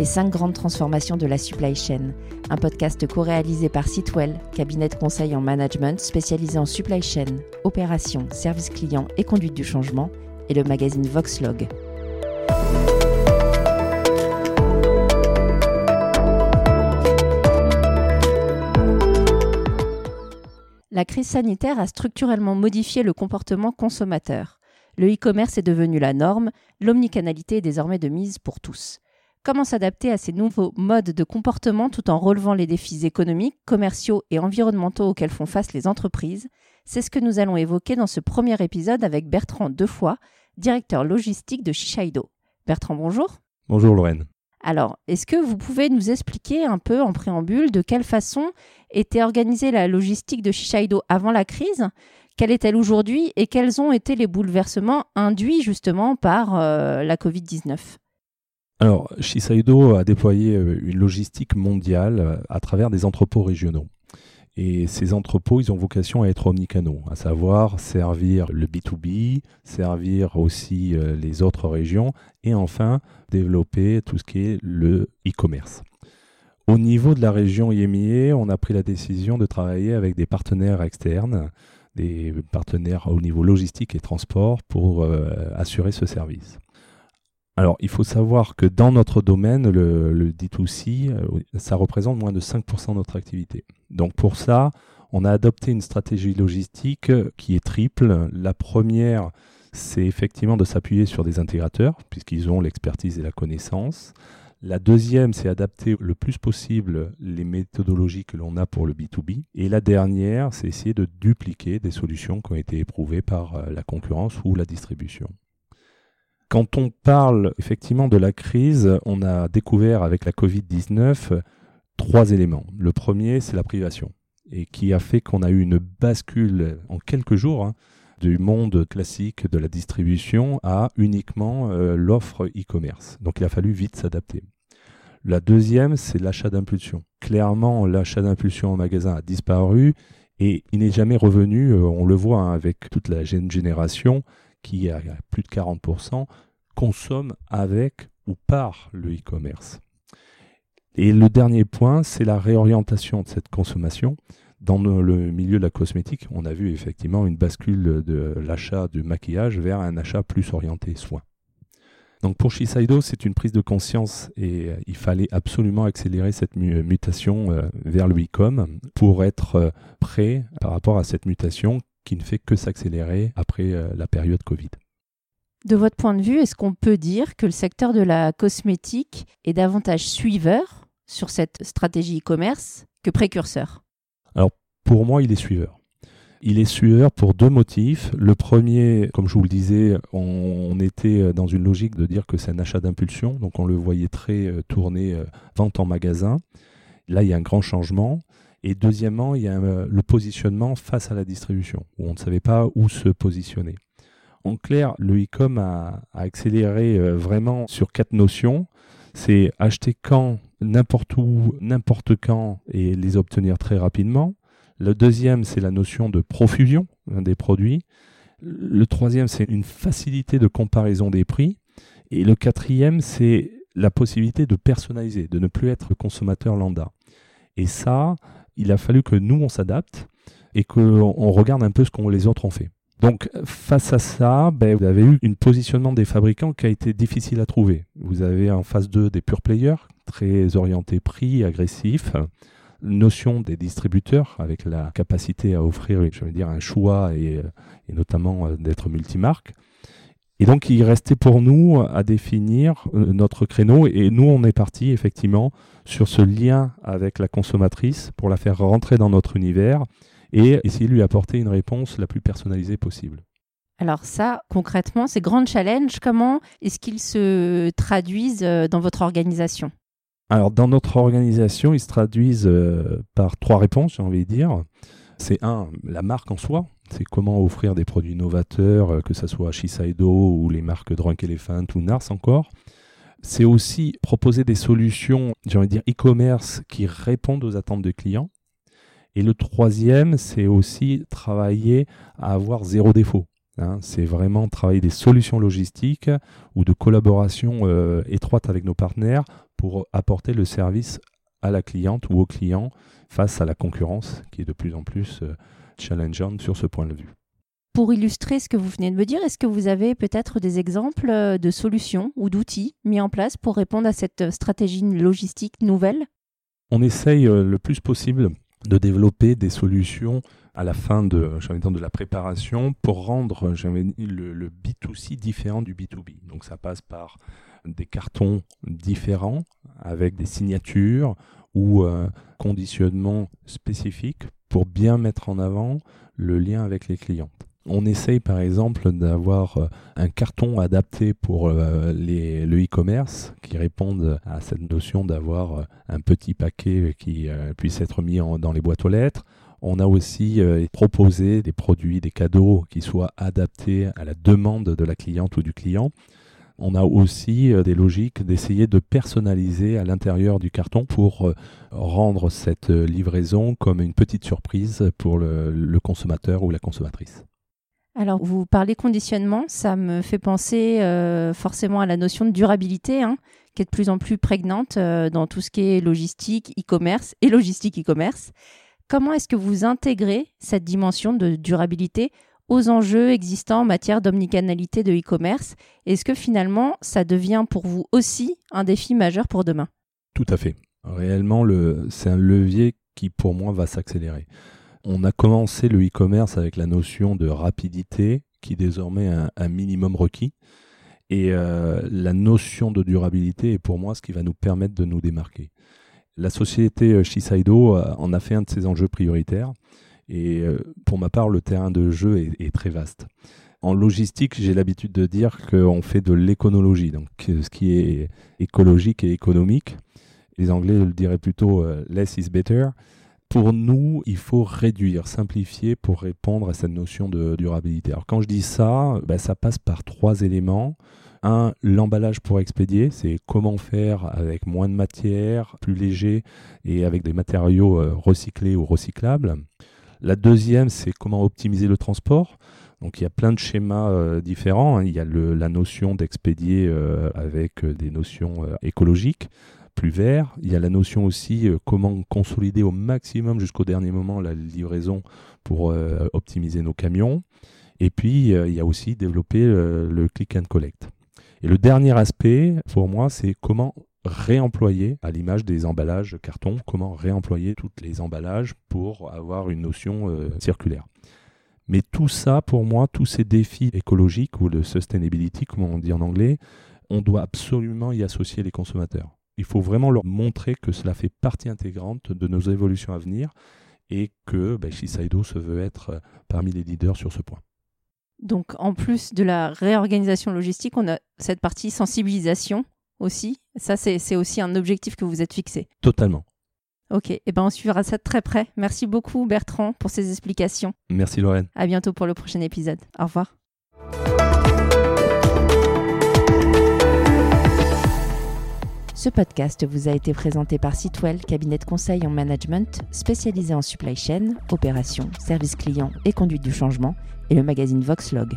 Les 5 grandes transformations de la supply chain, un podcast co-réalisé par Sitwell, cabinet de conseil en management spécialisé en supply chain, opérations, services clients et conduite du changement, et le magazine Voxlog. La crise sanitaire a structurellement modifié le comportement consommateur. Le e-commerce est devenu la norme, l'omnicanalité est désormais de mise pour tous. Comment s'adapter à ces nouveaux modes de comportement tout en relevant les défis économiques, commerciaux et environnementaux auxquels font face les entreprises C'est ce que nous allons évoquer dans ce premier épisode avec Bertrand Defoy, directeur logistique de Shiseido. Bertrand, bonjour. Bonjour Lorraine. Alors, est-ce que vous pouvez nous expliquer un peu en préambule de quelle façon était organisée la logistique de Shiseido avant la crise? Quelle est-elle aujourd'hui et quels ont été les bouleversements induits justement par euh, la Covid-19 alors, Shiseido a déployé euh, une logistique mondiale euh, à travers des entrepôts régionaux. Et ces entrepôts, ils ont vocation à être omnicanaux, à savoir servir le B2B, servir aussi euh, les autres régions et enfin développer tout ce qui est le e-commerce. Au niveau de la région IMIA, on a pris la décision de travailler avec des partenaires externes, des partenaires au niveau logistique et transport pour assurer ce service. Alors, il faut savoir que dans notre domaine, le, D2C, euh, ça représente moins de 5% de notre activité. Donc pour ça, on a adopté une stratégie logistique qui est triple. La première, c'est effectivement de s'appuyer sur des intégrateurs, puisqu'ils ont l'expertise et la connaissance. La deuxième, c'est adapter le plus possible les méthodologies que l'on a pour le B2B. Et la dernière, c'est essayer de dupliquer des solutions qui ont été éprouvées par euh, la concurrence ou la distribution. Quand on parle effectivement de la crise, on a découvert avec la Covid-19 trois éléments. Le premier, c'est la privation, et qui a fait qu'on a eu une bascule en quelques jours hein, du monde classique de la distribution à uniquement euh, l'offre e-commerce. Donc il a fallu vite s'adapter. La deuxième, c'est l'achat d'impulsion. Clairement, l'achat d'impulsion en magasin a disparu et il n'est jamais revenu, euh, on le voit hein, avec toute la jeune génération, qui à plus de 40% consomme avec ou par le e-commerce. Et le dernier point, c'est la réorientation de cette consommation. Dans le milieu de la cosmétique, on a vu effectivement une bascule de l'achat du maquillage vers un achat plus orienté soins. Donc pour Shiseido, c'est une prise de conscience et euh, il fallait absolument accélérer cette mutation euh, vers le e-com pour être euh, prêt par rapport à cette mutation qui ne fait que s'accélérer après euh, la période Covid. De votre point de vue, est-ce qu'on peut dire que le secteur de la cosmétique est davantage suiveur sur cette stratégie e-commerce que précurseur? Alors pour moi, il est suiveur. Il est suiveur pour deux motifs. Le premier, comme je vous le disais, on, était dans une logique de dire que c'est un achat d'impulsion, donc on le voyait très euh, tourné euh, vente en magasin. Là, il y a un grand changement. Et deuxièmement, il y a euh, le positionnement face à la distribution, où on ne savait pas où se positionner. En clair, le e-com a, accéléré euh, vraiment sur quatre notions. C'est acheter quand, n'importe où, n'importe quand, et les obtenir très rapidement. Le deuxième, c'est la notion de profusion des produits. Le troisième, c'est une facilité de comparaison des prix. Et le quatrième, c'est la possibilité de personnaliser, de ne plus être consommateur lambda. Et ça, il a fallu que nous, on s'adapte et qu'on regarde un peu ce que les autres ont fait. Donc face à ça, ben, vous avez eu un positionnement des fabricants qui a été difficile à trouver. Vous avez en phase 2 des pure players, très orientés prix, agressifs. Notion des distributeurs avec la capacité à offrir je dire, un choix et, euh, et notamment euh, d'être multimarque. Et donc, il restait pour nous à définir euh, notre créneau. Et nous, on est parti effectivement sur ce lien avec la consommatrice pour la faire rentrer dans notre univers et essayer de lui apporter une réponse la plus personnalisée possible. Alors ça, concrètement, ces grands challenges, comment est-ce qu'ils se traduisent euh, dans votre organisation? Alors dans notre organisation, ils se traduisent euh, par trois réponses, j'ai envie de dire. C'est un, la marque en soi, c'est comment offrir des produits novateurs, euh, que ce soit Shiseido ou les marques Drunk Elephant ou Nars encore. C'est aussi proposer des solutions, j'ai envie de dire e-commerce, qui répondent aux attentes des clients. Et le troisième, c'est aussi travailler à avoir zéro défaut. Hein. c'est vraiment travailler des solutions logistiques ou de collaboration euh, étroite avec nos partenaires pour apporter le service à la cliente ou au client face à la concurrence qui est de plus en plus euh, challengeante sur ce point de vue. Pour illustrer ce que vous venez de me dire, est-ce que vous avez peut-être des exemples euh, de solutions ou d'outils mis en place pour répondre à cette stratégie logistique nouvelle? On essaye euh, le plus possible de développer des solutions à la fin de, de la préparation pour rendre le, le B2C différent du B2B. Donc ça passe par des cartons différents avec des signatures ou euh, conditionnements spécifiques pour bien mettre en avant le lien avec les clients. On essaye par exemple d'avoir euh, un carton adapté pour euh, le e-commerce qui réponde à cette notion d'avoir un petit paquet qui puisse être mis dans les boîtes aux lettres. On a aussi proposé des produits, des cadeaux qui soient adaptés à la demande de la cliente ou du client on a aussi euh, des logiques d'essayer de personnaliser à l'intérieur du carton pour euh, rendre cette euh, livraison comme une petite surprise pour le, consommateur ou la consommatrice. Alors, vous parlez conditionnement, ça me fait penser forcément à la notion de durabilité, hein, qui est de plus en plus prégnante dans tout ce qui est logistique, e-commerce et logistique e-commerce. Comment est-ce que vous intégrez cette dimension de durabilité aux enjeux existants en matière d'omnicanalité de e-commerce Est-ce que finalement, ça devient pour vous aussi un défi majeur pour demain? Tout à fait. Réellement, c'est un levier qui pour moi va s'accélérer. On a commencé le e-commerce avec la notion de rapidité qui est désormais un, un minimum requis. Et euh, la notion de durabilité est pour moi ce qui va nous permettre de nous démarquer. La société euh, Shiseido euh, en a fait un de ses enjeux prioritaires. Et euh, pour ma part, le terrain de jeu est, très vaste. En logistique, j'ai l'habitude de dire qu'on fait de l'éconologie, donc ce qui est écologique et économique. Les Anglais le diraient plutôt euh, less is better. Pour nous, il faut réduire, simplifier pour répondre à cette notion de durabilité. Alors quand je dis ça, ben, ça passe par trois éléments. Un, l'emballage pour expédier, c'est comment faire avec moins de matière, plus léger et avec des matériaux euh, recyclés ou recyclables. La deuxième, c'est comment optimiser le transport. Donc il y a plein de schémas euh, différents. Hein. Il y a la notion d'expédier euh, avec euh, des notions écologiques, plus verts. Il y a la notion aussi comment consolider au maximum jusqu'au dernier moment la livraison pour optimiser nos camions. Et puis il y a aussi développer le click and collect. Et le dernier aspect, pour moi, c'est comment réemployer, à l'image des emballages carton, comment réemployer tous les emballages pour avoir une notion euh, circulaire. Mais tout ça, pour moi, tous ces défis écologiques ou de sustainability, comme on dit en anglais, on doit absolument y associer les consommateurs. Il faut vraiment leur montrer que cela fait partie intégrante de nos évolutions à venir et que ben, Shiseido se veut être euh, parmi les leaders sur ce point. Donc en plus de la réorganisation logistique, on a cette partie sensibilisation aussi. Ça, c'est aussi un objectif que vous êtes fixé. Totalement. Ok, et eh ben on suivra ça de très près. Merci beaucoup Bertrand pour ces explications. Merci Lorraine. À bientôt pour le prochain épisode. Au revoir. Ce podcast vous a été présenté par Sitwell, cabinet de conseil en management spécialisé en supply chain, opérations, services clients et conduite du changement, et le magazine Voxlog.